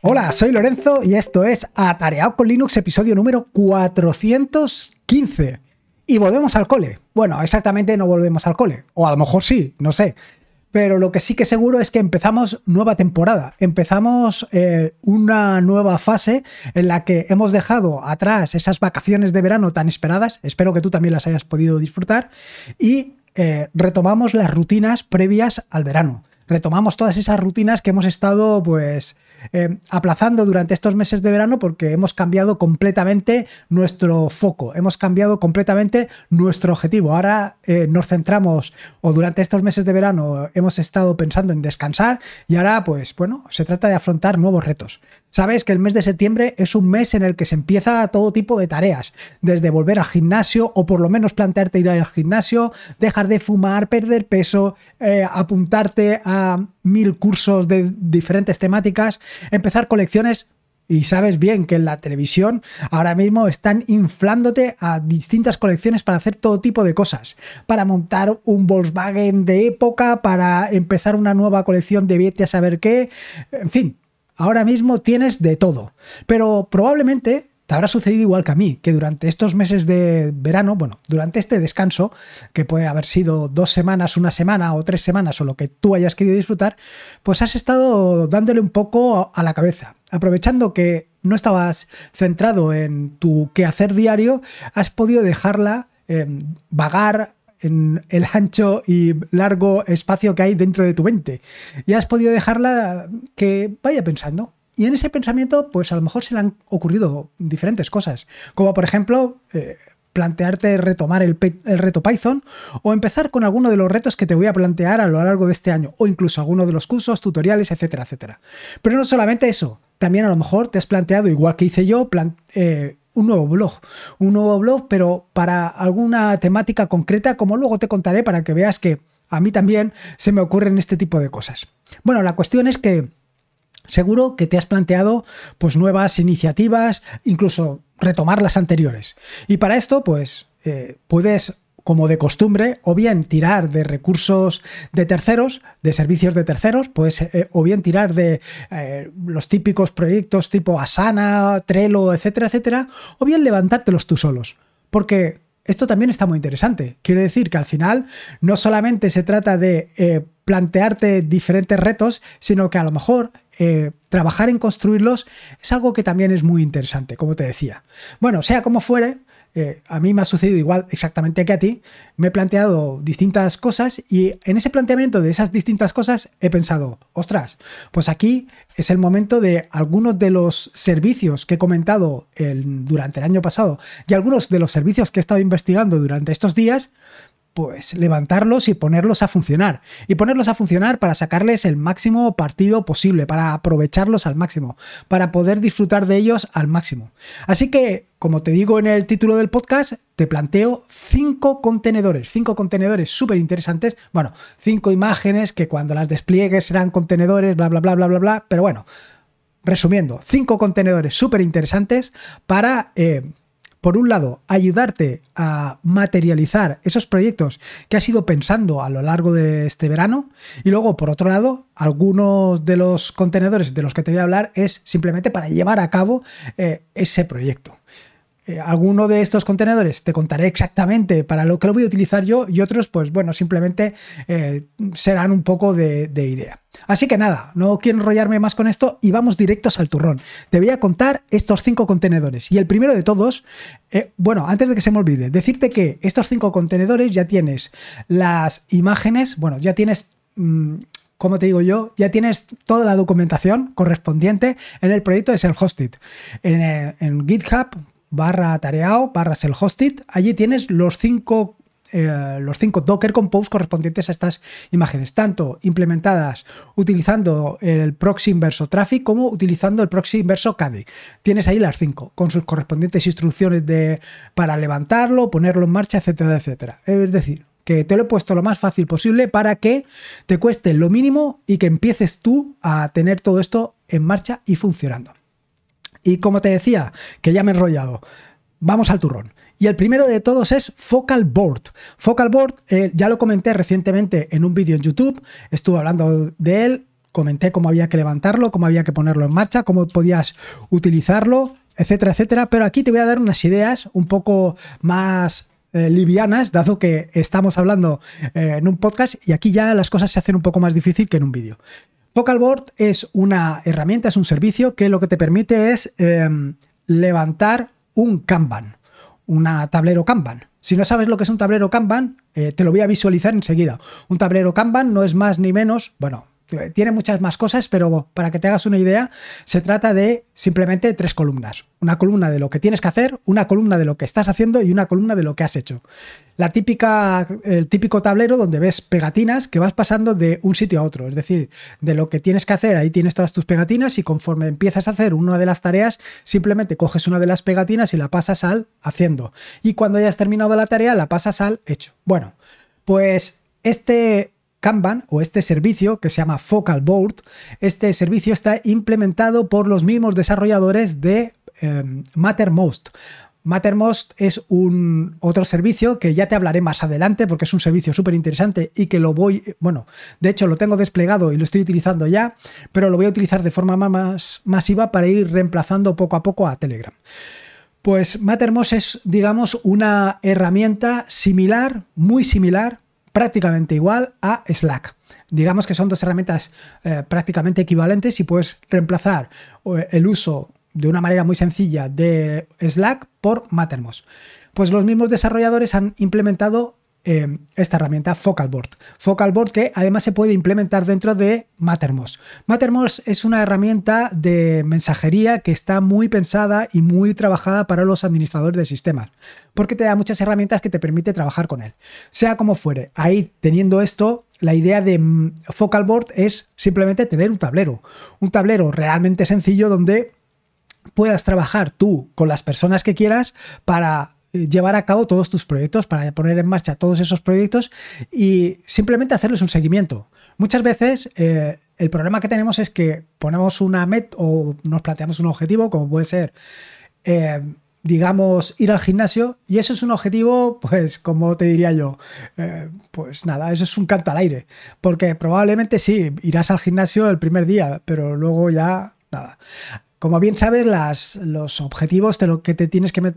Hola, soy Lorenzo y esto es Atareado con Linux, episodio número 415. Y volvemos al cole. Bueno, exactamente no volvemos al cole. O a lo mejor sí, no sé. Pero lo que sí que seguro es que empezamos nueva temporada. Empezamos eh, una nueva fase en la que hemos dejado atrás esas vacaciones de verano tan esperadas. Espero que tú también las hayas podido disfrutar. Y eh, retomamos las rutinas previas al verano. Retomamos todas esas rutinas que hemos estado, pues, eh, aplazando durante estos meses de verano porque hemos cambiado completamente nuestro foco, hemos cambiado completamente nuestro objetivo. Ahora eh, nos centramos, o durante estos meses de verano hemos estado pensando en descansar y ahora, pues bueno, se trata de afrontar nuevos retos. Sabes que el mes de septiembre es un mes en el que se empieza todo tipo de tareas, desde volver al gimnasio o por lo menos plantearte ir al gimnasio, dejar de fumar, perder peso, eh, apuntarte a mil cursos de diferentes temáticas, empezar colecciones y sabes bien que en la televisión ahora mismo están inflándote a distintas colecciones para hacer todo tipo de cosas. Para montar un Volkswagen de época, para empezar una nueva colección de vete a saber qué. En fin, ahora mismo tienes de todo. Pero probablemente te habrá sucedido igual que a mí, que durante estos meses de verano, bueno, durante este descanso, que puede haber sido dos semanas, una semana o tres semanas o lo que tú hayas querido disfrutar, pues has estado dándole un poco a la cabeza. Aprovechando que no estabas centrado en tu quehacer diario, has podido dejarla em, vagar en el ancho y largo espacio que hay dentro de tu mente. Y has podido dejarla que vaya pensando, y en ese pensamiento, pues a lo mejor se le han ocurrido diferentes cosas, como por ejemplo... Eh, plantearte retomar el, reto Python o empezar con alguno de los retos que te voy a plantear a lo largo de este año o incluso alguno de los cursos, tutoriales, etcétera, etcétera. Pero no solamente eso, también a lo mejor te has planteado, igual que hice yo, eh, un nuevo blog. Un nuevo blog, pero para alguna temática concreta, como luego te contaré para que veas que a mí también se me ocurren este tipo de cosas. Bueno, la cuestión es que Seguro que te has planteado pues nuevas iniciativas, incluso retomar las anteriores. Y para esto, pues eh, puedes como de costumbre, o bien tirar de recursos de terceros, de servicios de terceros, pues, eh, o bien tirar de eh, los típicos proyectos tipo Asana, Trello, etcétera, etcétera, o bien levantártelos tú solos. Porque esto también está muy interesante. Quiero decir que al final no solamente se trata de plantearte diferentes retos, sino que a lo mejor eh, trabajar en construirlos es algo que también es muy interesante, como te decía. Bueno, sea como fuere, eh, a mí me ha sucedido igual exactamente que a ti, me he planteado distintas cosas y en ese planteamiento de esas distintas cosas he pensado, ostras, pues aquí es el momento de algunos de los servicios que he comentado durante el año pasado y algunos de los servicios que he estado investigando durante estos días, pues levantarlos y ponerlos a funcionar. Y ponerlos a funcionar para sacarles el máximo partido posible, para aprovecharlos al máximo, para poder disfrutar de ellos al máximo. Así que, como te digo en el título del podcast, te planteo cinco contenedores, cinco contenedores súper interesantes. Bueno, cinco imágenes que cuando las despliegues serán contenedores, bla, bla, bla, bla, bla, bla. Pero bueno, resumiendo, cinco contenedores súper interesantes para... Eh, por un lado, ayudarte a materializar esos proyectos que has ido pensando a lo largo de este verano. Y luego, por otro lado, algunos de los contenedores de los que te voy a hablar es simplemente para llevar a cabo eh, ese proyecto. Eh, alguno de estos contenedores te contaré exactamente para lo que lo voy a utilizar yo y otros, pues bueno, simplemente eh, serán un poco de, idea. Así que nada, no quiero enrollarme más con esto y vamos directos al turrón. Te voy a contar estos cinco contenedores y el primero de todos, eh, bueno, antes de que se me olvide, decirte que estos cinco contenedores ya tienes las imágenes, bueno, ya tienes... Mm, como te digo yo, ya tienes toda la documentación correspondiente en el proyecto de Self-Hosted. En, en, GitHub barra tareao, barra self-hosted. Allí tienes los cinco eh, los cinco Docker Compose correspondientes a estas imágenes, tanto implementadas utilizando el proxy inverso Traffic como utilizando el proxy inverso KDE. Tienes ahí las cinco, con sus correspondientes instrucciones de, para levantarlo, ponerlo en marcha, etcétera, etcétera. Es decir, que te lo he puesto lo más fácil posible para que te cueste lo mínimo y que empieces tú a tener todo esto en marcha y funcionando. Y como te decía, que ya me he enrollado, vamos al turrón. Y el primero de todos es Focal Board. Focal Board, eh, ya lo comenté recientemente en un vídeo en YouTube, estuve hablando de él comenté cómo había que levantarlo, cómo había que ponerlo en marcha, cómo podías utilizarlo, etcétera, etcétera. Pero aquí te voy a dar unas ideas un poco más eh, livianas, dado que estamos hablando eh, en un podcast y aquí ya las cosas se hacen un poco más difícil que en un vídeo. Vocalboard es una herramienta, es un servicio que lo que te permite es em, levantar un Kanban, una tablero Kanban. Si no sabes lo que es un tablero Kanban, eh, te lo voy a visualizar enseguida. Un tablero Kanban no es más ni menos, bueno, tiene muchas más cosas, pero para que te hagas una idea, se trata de simplemente tres columnas. Una columna de lo que tienes que hacer, una columna de lo que estás haciendo y una columna de lo que has hecho. La típica, el típico tablero donde ves pegatinas que vas pasando de un sitio a otro. Es decir, de lo que tienes que hacer, ahí tienes todas tus pegatinas y conforme empiezas a hacer una de las tareas, simplemente coges una de las pegatinas y la pasas al haciendo. Y cuando hayas terminado la tarea, la pasas al hecho. Bueno, pues este Kanban o este servicio que se llama Focal Board, este servicio está implementado por los mismos desarrolladores de em, Mattermost. Mattermost es un otro servicio que ya te hablaré más adelante porque es un servicio súper interesante y que lo voy, bueno, de hecho lo tengo desplegado y lo estoy utilizando ya, pero lo voy a utilizar de forma más masiva para ir reemplazando poco a poco a Telegram. Pues Mattermost es, digamos, una herramienta similar, muy similar, prácticamente igual a Slack. Digamos que son dos herramientas eh, prácticamente equivalentes y puedes reemplazar eh, el uso de una manera muy sencilla de Slack por Mattermost. Pues los mismos desarrolladores han implementado eh, esta herramienta Focalboard. Focalboard que además se puede implementar dentro de Mattermost. Mattermost es una herramienta de mensajería que está muy pensada y muy trabajada para los administradores de sistemas, porque te da muchas herramientas que te permite trabajar con él. Sea como fuere, ahí teniendo esto, la idea de mm, Focalboard es simplemente tener un tablero, un tablero realmente sencillo donde puedas trabajar tú con las personas que quieras para llevar a cabo todos tus proyectos, para poner en marcha todos esos proyectos y simplemente hacerles un seguimiento. Muchas veces eh, el problema que tenemos es que ponemos una meta o nos planteamos un objetivo, como puede ser, eh, digamos, ir al gimnasio, y eso es un objetivo, pues, como te diría yo, eh, pues nada, eso es un canto al aire, porque probablemente sí, irás al gimnasio el primer día, pero luego ya nada. Como bien sabes, los objetivos de lo que te tienes que,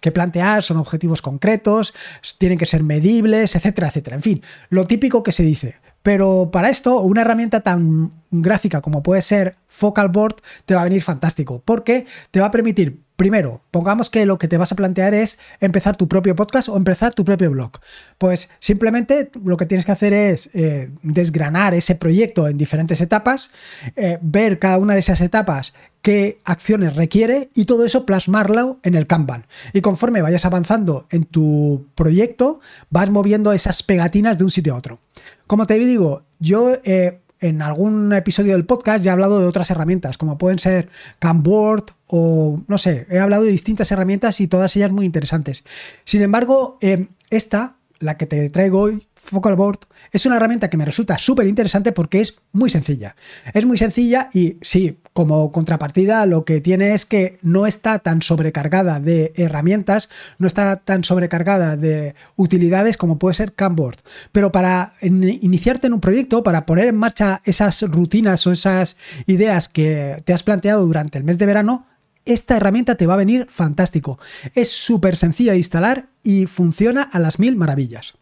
que, plantear son objetivos concretos, tienen que ser medibles, etcétera, etcétera. En fin, lo típico que se dice. Pero para esto, una herramienta tan gráfica como puede ser Focal Board te va a venir fantástico, porque te va a permitir Primero, pongamos que lo que te vas a plantear es empezar tu propio podcast o empezar tu propio blog. Pues simplemente lo que tienes que hacer es eh, desgranar ese proyecto en diferentes etapas, eh, ver cada una de esas etapas qué acciones requiere y todo eso plasmarlo en el Kanban. Y conforme vayas avanzando en tu proyecto, vas moviendo esas pegatinas de un sitio a otro. Como te digo, yo eh, en algún episodio del podcast ya he hablado de otras herramientas, como pueden ser Canboard o no sé, he hablado de distintas herramientas y todas ellas muy interesantes. Sin embargo, eh, esta, la que te traigo hoy, Focalboard, es una herramienta que me resulta súper interesante porque es muy sencilla. Es muy sencilla y sí, como contrapartida lo que tiene es que no está tan sobrecargada de herramientas, no está tan sobrecargada de utilidades como puede ser Canboard. Pero para iniciarte en un proyecto, para poner en marcha esas rutinas o esas ideas que te has planteado durante el mes de verano, esta herramienta te va a venir fantástico. Es súper sencilla de instalar y funciona a las mil maravillas.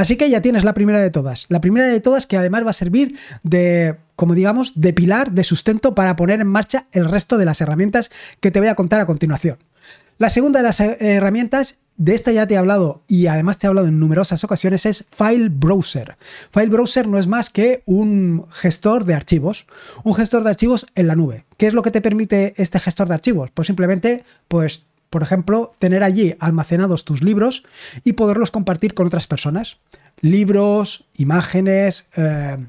Así que ya tienes la primera de todas. La primera de todas que además va a servir de, como digamos, de pilar, de sustento para poner en marcha el resto de las herramientas que te voy a contar a continuación. La segunda de las herramientas, de esta ya te he hablado y además te he hablado en numerosas ocasiones, es File Browser. File Browser no es más que un gestor de archivos, un gestor de archivos en la nube. ¿Qué es lo que te permite este gestor de archivos? Pues simplemente, pues por ejemplo, tener allí almacenados tus libros y poderlos compartir con otras personas. Libros, imágenes, eh,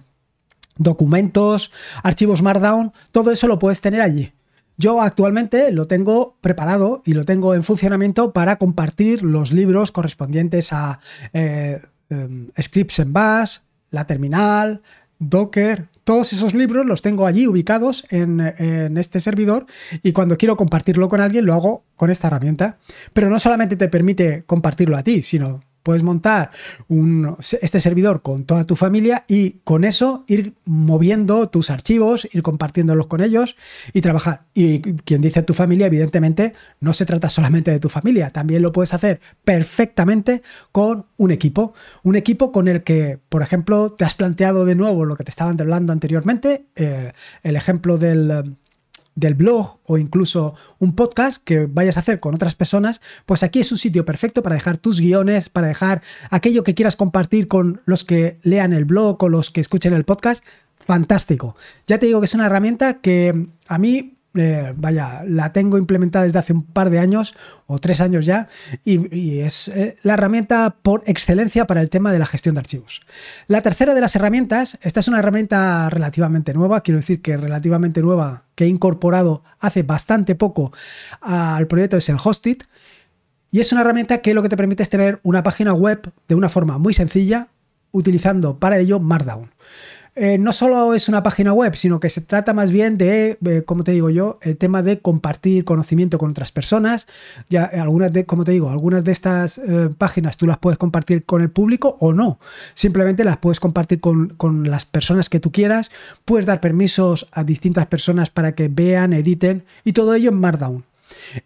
documentos, archivos Markdown, todo eso lo puedes tener allí. Yo actualmente lo tengo preparado y lo tengo en funcionamiento para compartir los libros correspondientes a eh, em, scripts en bash, la terminal, Docker, todos esos libros los tengo allí ubicados en, este servidor y cuando quiero compartirlo con alguien lo hago con esta herramienta. Pero no solamente te permite compartirlo a ti, sino Puedes montar este servidor con toda tu familia y con eso ir moviendo tus archivos, ir compartiéndolos con ellos y trabajar. Y quien dice tu familia, evidentemente, no se trata solamente de tu familia, también lo puedes hacer perfectamente con un equipo. Un equipo con el que, por ejemplo, te has planteado de nuevo lo que te estaban hablando anteriormente, eh, el ejemplo del del blog o incluso un podcast que vayas a hacer con otras personas, pues aquí es un sitio perfecto para dejar tus guiones, para dejar aquello que quieras compartir con los que lean el blog o los que escuchen el podcast. Fantástico. Ya te digo que es una herramienta que a mí eh, vaya, la tengo implementada desde hace un par de años o tres años ya y, es eh, la herramienta por excelencia para el tema de la gestión de archivos. La tercera de las herramientas, esta es una herramienta relativamente nueva, quiero decir que relativamente nueva que he incorporado hace bastante poco al proyecto es el Hostit y es una herramienta que lo que te permite es tener una página web de una forma muy sencilla utilizando para ello Markdown. Eh, no solo es una página web, sino que se trata más bien de, eh, como te digo yo, el tema de compartir conocimiento con otras personas. Ya algunas de, como te digo, algunas de estas eh, páginas tú las puedes compartir con el público o no. Simplemente las puedes compartir con, con las personas que tú quieras. Puedes dar permisos a distintas personas para que vean, editen y todo ello en Markdown.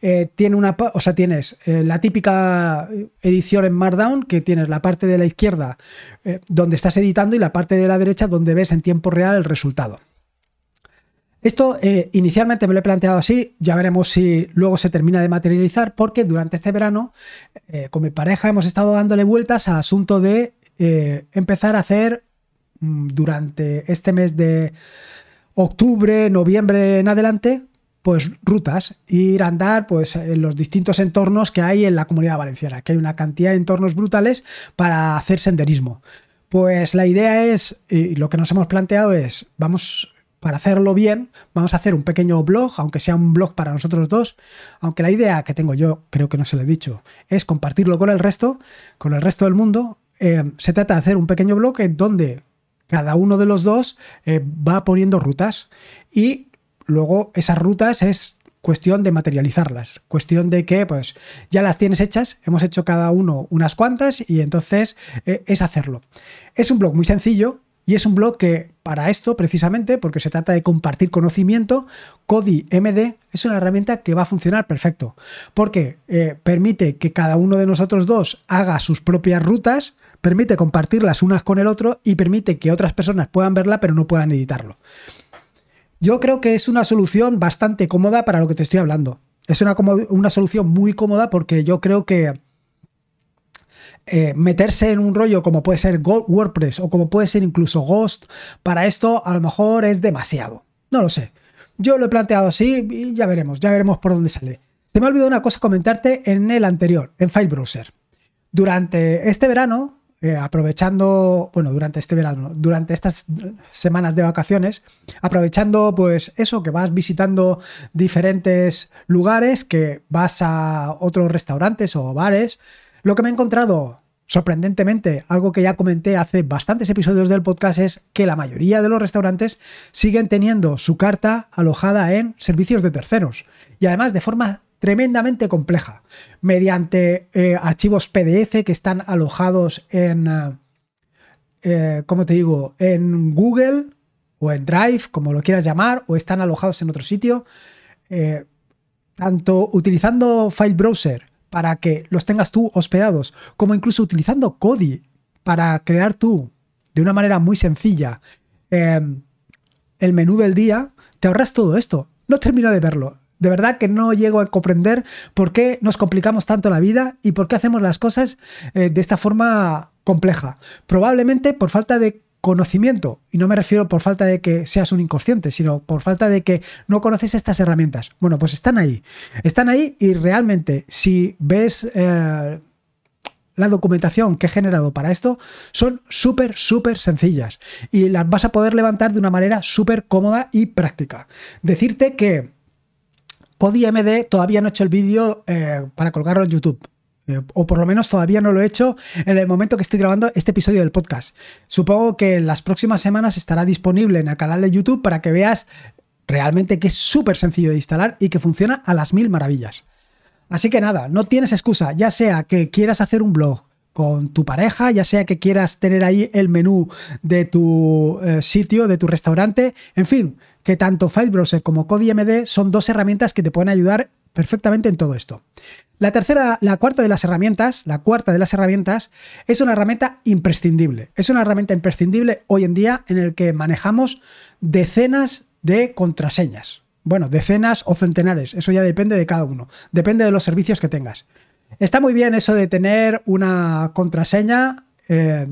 Eh, tiene una, o sea, tienes eh, la típica edición en Markdown, que tienes la parte de la izquierda eh, donde estás editando y la parte de la derecha donde ves en tiempo real el resultado. Esto inicialmente me lo he planteado así, ya veremos si luego se termina de materializar, porque durante este verano con mi pareja hemos estado dándole vueltas al asunto de empezar a hacer mm, durante este mes de octubre, noviembre en adelante, pues rutas, ir a andar pues en los distintos entornos que hay en la comunidad valenciana, que hay una cantidad de entornos brutales para hacer senderismo. Pues la idea es, y lo que nos hemos planteado es, vamos, para hacerlo bien, vamos a hacer un pequeño blog, aunque sea un blog para nosotros dos, aunque la idea que tengo yo, creo que no se lo he dicho, es compartirlo con el resto, con el resto del mundo. Eh, se trata de hacer un pequeño blog en donde cada uno de los dos eh, va poniendo rutas y Luego, esas rutas es cuestión de materializarlas, cuestión de que pues ya las tienes hechas, hemos hecho cada uno unas cuantas y entonces eh, es hacerlo. Es un blog muy sencillo y es un blog que para esto precisamente, porque se trata de compartir conocimiento, Kodi MD es una herramienta que va a funcionar perfecto, porque eh, permite que cada uno de nosotros dos haga sus propias rutas, permite compartirlas unas con el otro y permite que otras personas puedan verla pero no puedan editarlo. Yo creo que es una solución bastante cómoda para lo que te estoy hablando. Es una, una solución muy cómoda porque yo creo que eh, meterse en un rollo como puede ser WordPress o como puede ser incluso Ghost, para esto a lo mejor es demasiado. No lo sé. Yo lo he planteado así y ya veremos, ya veremos por dónde sale. Se me ha olvidado una cosa comentarte en el anterior, en File Browser. Durante este verano eh, aprovechando, bueno, durante este verano, durante estas semanas de vacaciones, aprovechando pues eso, que vas visitando diferentes lugares, que vas a otros restaurantes o bares, lo que me he encontrado sorprendentemente, algo que ya comenté hace bastantes episodios del podcast es que la mayoría de los restaurantes siguen teniendo su carta alojada en servicios de terceros. Y además de forma tremendamente compleja, mediante eh, archivos PDF que están alojados en, eh, eh, ¿cómo te digo?, en Google o en Drive, como lo quieras llamar, o están alojados en otro sitio, tanto utilizando File Browser para que los tengas tú hospedados, como incluso utilizando Kodi para crear tú, de una manera muy sencilla, el menú del día, te ahorras todo esto. No termino de verlo. De verdad que no llego a comprender por qué nos complicamos tanto la vida y por qué hacemos las cosas eh, de esta forma compleja. Probablemente por falta de conocimiento, y no me refiero por falta de que seas un inconsciente, sino por falta de que no conoces estas herramientas. Bueno, pues están ahí. Están ahí y realmente si ves... Eh, la documentación que he generado para esto son súper, súper sencillas y las vas a poder levantar de una manera súper cómoda y práctica. Decirte que MD todavía no he hecho el vídeo eh, para colgarlo en YouTube. Eh, o por lo menos todavía no lo he hecho en el momento que estoy grabando este episodio del podcast. Supongo que en las próximas semanas estará disponible en el canal de YouTube para que veas realmente que es súper sencillo de instalar y que funciona a las mil maravillas. Así que nada, no tienes excusa, ya sea que quieras hacer un blog con tu pareja, ya sea que quieras tener ahí el menú de tu eh, sitio, de tu restaurante, en fin, que tanto FileBrowser como CodeMD son dos herramientas que te pueden ayudar perfectamente en todo esto. La tercera, la cuarta de las herramientas, la cuarta de las herramientas es una herramienta imprescindible. Es una herramienta imprescindible hoy en día en el que manejamos decenas de contraseñas. Bueno, decenas o centenares, eso ya depende de cada uno, depende de los servicios que tengas. Está muy bien eso de tener una contraseña eh,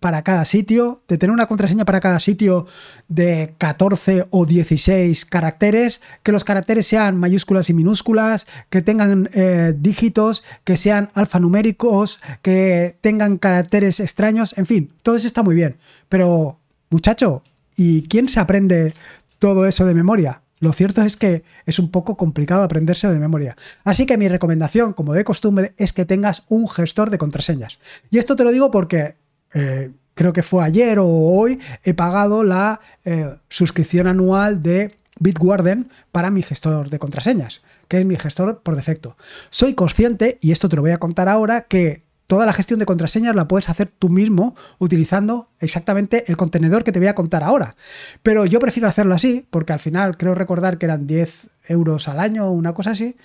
para cada sitio, de tener una contraseña para cada sitio de 14 o 16 caracteres, que los caracteres sean mayúsculas y minúsculas, que tengan eh, dígitos, que sean alfanuméricos, que tengan caracteres extraños, en fin, todo eso está muy bien. Pero, muchacho, ¿y quién se aprende todo eso de memoria? Lo cierto es que es un poco complicado aprenderse de memoria. Así que mi recomendación, como de costumbre, es que tengas un gestor de contraseñas. Y esto te lo digo porque eh, creo que fue ayer o hoy, he pagado la eh, suscripción anual de Bitwarden para mi gestor de contraseñas, que es mi gestor por defecto. Soy consciente, y esto te lo voy a contar ahora, que toda la gestión de contraseñas la puedes hacer tú mismo utilizando exactamente el contenedor que te voy a contar ahora. Pero yo prefiero hacerlo así, porque al final creo recordar que eran 10 euros al año o una cosa así,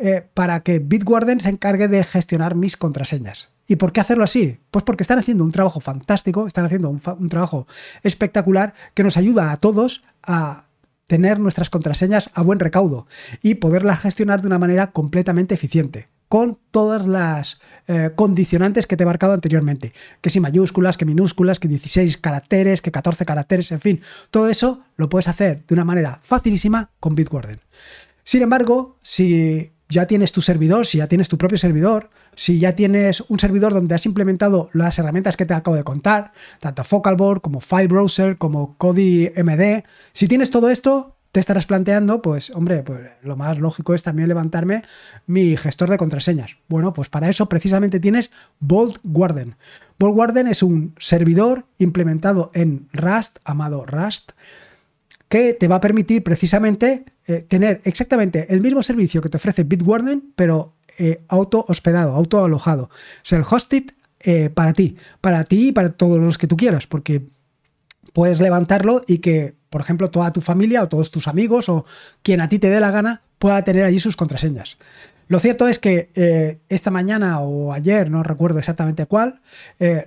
eh, para que Bitwarden se encargue de gestionar mis contraseñas. ¿Y por qué hacerlo así? Pues porque están haciendo un trabajo fantástico, están haciendo un, trabajo espectacular que nos ayuda a todos a tener nuestras contraseñas a buen recaudo y poderlas gestionar de una manera completamente eficiente con todas las eh, condicionantes que te he marcado anteriormente. Que si mayúsculas, que minúsculas, que 16 caracteres, que 14 caracteres, en fin. Todo eso lo puedes hacer de una manera facilísima con Bitwarden. Sin embargo, si ya tienes tu servidor, si ya tienes tu propio servidor, si ya tienes un servidor donde has implementado las herramientas que te acabo de contar, tanto Focalboard como FileBrowser, como MD, si tienes todo esto, te estarás planteando, pues hombre, pues lo más lógico es también levantarme mi gestor de contraseñas. Bueno, pues para eso precisamente tienes. Vault Warden es un servidor implementado en Rust, amado Rust, que te va a permitir precisamente eh, tener exactamente el mismo servicio que te ofrece Bitwarden, pero eh, auto hospedado, auto alojado. Self-hosted eh, para ti, para ti y para todos los que tú quieras, porque puedes levantarlo y que por ejemplo, toda tu familia o todos tus amigos o quien a ti te dé la gana pueda tener allí sus contraseñas. Lo cierto es que eh, esta mañana o ayer, no recuerdo exactamente cuál,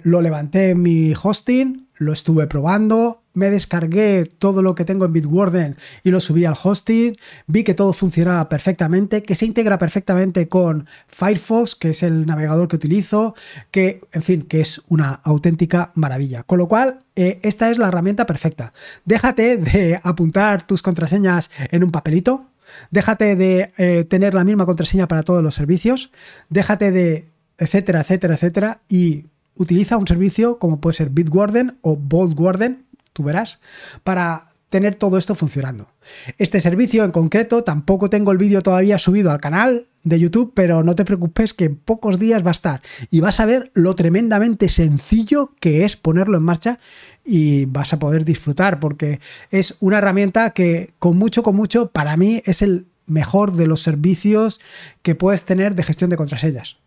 lo levanté en mi hosting, lo estuve probando, me descargué todo lo que tengo en Bitwarden y lo subí al hosting, vi que todo funcionaba perfectamente, que se integra perfectamente con Firefox, que es el navegador que utilizo, que, en fin, que es una auténtica maravilla. Con lo cual, eh, esta es la herramienta perfecta. Déjate de apuntar tus contraseñas en un papelito, déjate de eh, tener la misma contraseña para todos los servicios, déjate de etcétera, etcétera, etcétera, y utiliza un servicio como puede ser Bitwarden o Vaultwarden, tú verás, para tener todo esto funcionando. Este servicio en concreto, tampoco tengo el vídeo todavía subido al canal de YouTube, pero no te preocupes que en pocos días va a estar y vas a ver lo tremendamente sencillo que es ponerlo en marcha y vas a poder disfrutar porque es una herramienta que con mucho, con mucho, para mí es el mejor de los servicios que puedes tener de gestión de contraseñas.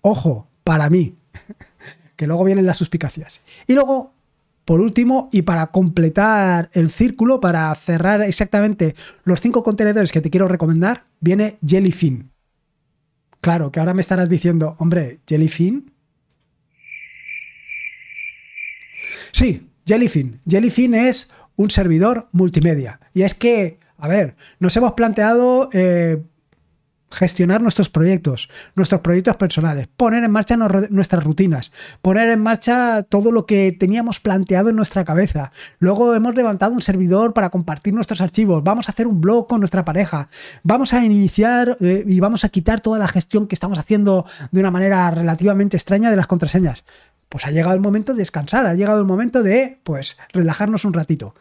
Ojo, para mí, que luego vienen las suspicacias. Y luego por último, y para completar el círculo, para cerrar exactamente los cinco contenedores que te quiero recomendar, viene Jellyfin. Claro, que ahora me estarás diciendo, hombre, Jellyfin. Sí, Jellyfin. Jellyfin es un servidor multimedia. Y es que, a ver, nos hemos planteado eh, gestionar nuestros proyectos, nuestros proyectos personales, poner en marcha nuestras rutinas, poner en marcha todo lo que teníamos planteado en nuestra cabeza. Luego hemos levantado un servidor para compartir nuestros archivos, vamos a hacer un blog con nuestra pareja, vamos a iniciar eh, y vamos a quitar toda la gestión que estamos haciendo de una manera relativamente extraña de las contraseñas. Pues ha llegado el momento de descansar, ha llegado el momento de pues relajarnos un ratito.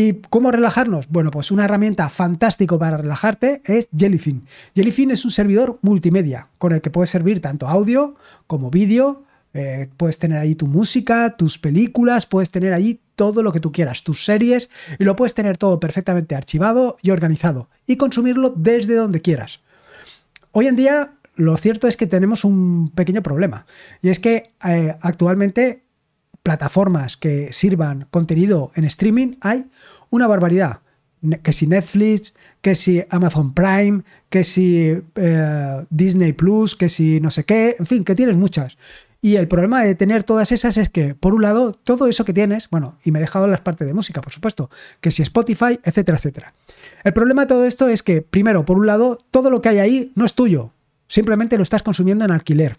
¿Y cómo relajarnos? Bueno, pues una herramienta fantástica para relajarte es Jellyfin. Jellyfin es un servidor multimedia con el que puedes servir tanto audio como vídeo. Eh, puedes tener ahí tu música, tus películas, puedes tener ahí todo lo que tú quieras, tus series, y lo puedes tener todo perfectamente archivado y organizado y consumirlo desde donde quieras. Hoy en día lo cierto es que tenemos un pequeño problema. Y es que eh, actualmente plataformas que sirvan contenido en streaming hay una barbaridad. Que si Netflix, que si Amazon Prime, que si eh, Disney Plus, que si no sé qué, en fin, que tienes muchas. Y el problema de tener todas esas es que, por un lado, todo eso que tienes, bueno, y me he dejado las partes de música, por supuesto, que si Spotify, etcétera, etcétera. El problema de todo esto es que, primero, por un lado, todo lo que hay ahí no es tuyo, simplemente lo estás consumiendo en alquiler.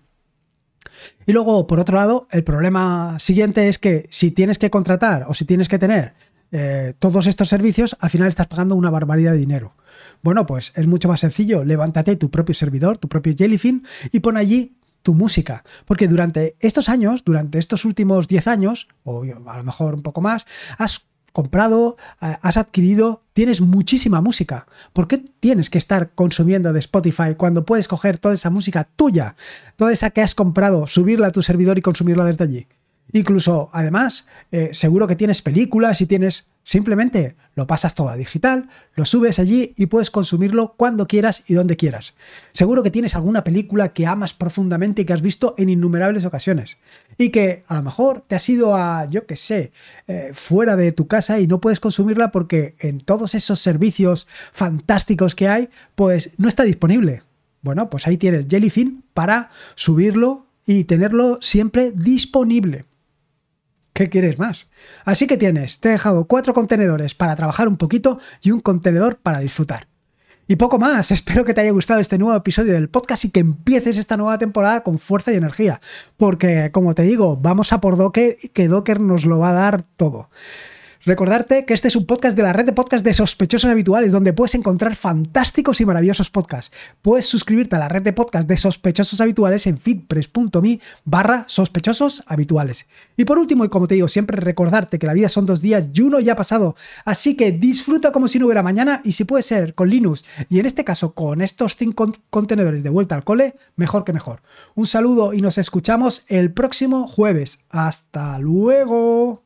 Y luego, por otro lado, el problema siguiente es que si tienes que contratar o si tienes que tener eh, todos estos servicios, al final estás pagando una barbaridad de dinero. Bueno, pues es mucho más sencillo. Levántate tu propio servidor, tu propio Jellyfin y pon allí tu música. Porque durante estos años, durante estos últimos 10 años, o a lo mejor un poco más, has comprado, eh, has adquirido, tienes muchísima música. ¿Por qué tienes que estar consumiendo de Spotify cuando puedes coger toda esa música tuya, toda esa que has comprado, subirla a tu servidor y consumirla desde allí? Incluso, además, eh, seguro que tienes películas y tienes Simplemente lo pasas todo a digital, lo subes allí y puedes consumirlo cuando quieras y donde quieras. Seguro que tienes alguna película que amas profundamente y que has visto en innumerables ocasiones. Y que a lo mejor te has ido a, yo qué sé, eh, fuera de tu casa y no puedes consumirla porque en todos esos servicios fantásticos que hay, pues no está disponible. Bueno, pues ahí tienes Jellyfin para subirlo y tenerlo siempre disponible. ¿Qué quieres más? Así que tienes, te he dejado cuatro contenedores para trabajar un poquito y un contenedor para disfrutar. Y poco más, espero que te haya gustado este nuevo episodio del podcast y que empieces esta nueva temporada con fuerza y energía, porque como te digo, vamos a por Docker y que Docker nos lo va a dar todo. Recordarte que este es un podcast de la red de podcast de sospechosos habituales, donde puedes encontrar fantásticos y maravillosos podcasts. Puedes suscribirte a la red de podcast de sospechosos habituales en feedpress.me barra sospechosos habituales. Y por último, y como te digo siempre, recordarte que la vida son dos días y uno ya ha pasado. Así que disfruta como si no hubiera mañana y si puede ser con Linux y en este caso con estos cinco contenedores de vuelta al cole, mejor que mejor. Un saludo y nos escuchamos el próximo jueves. Hasta luego.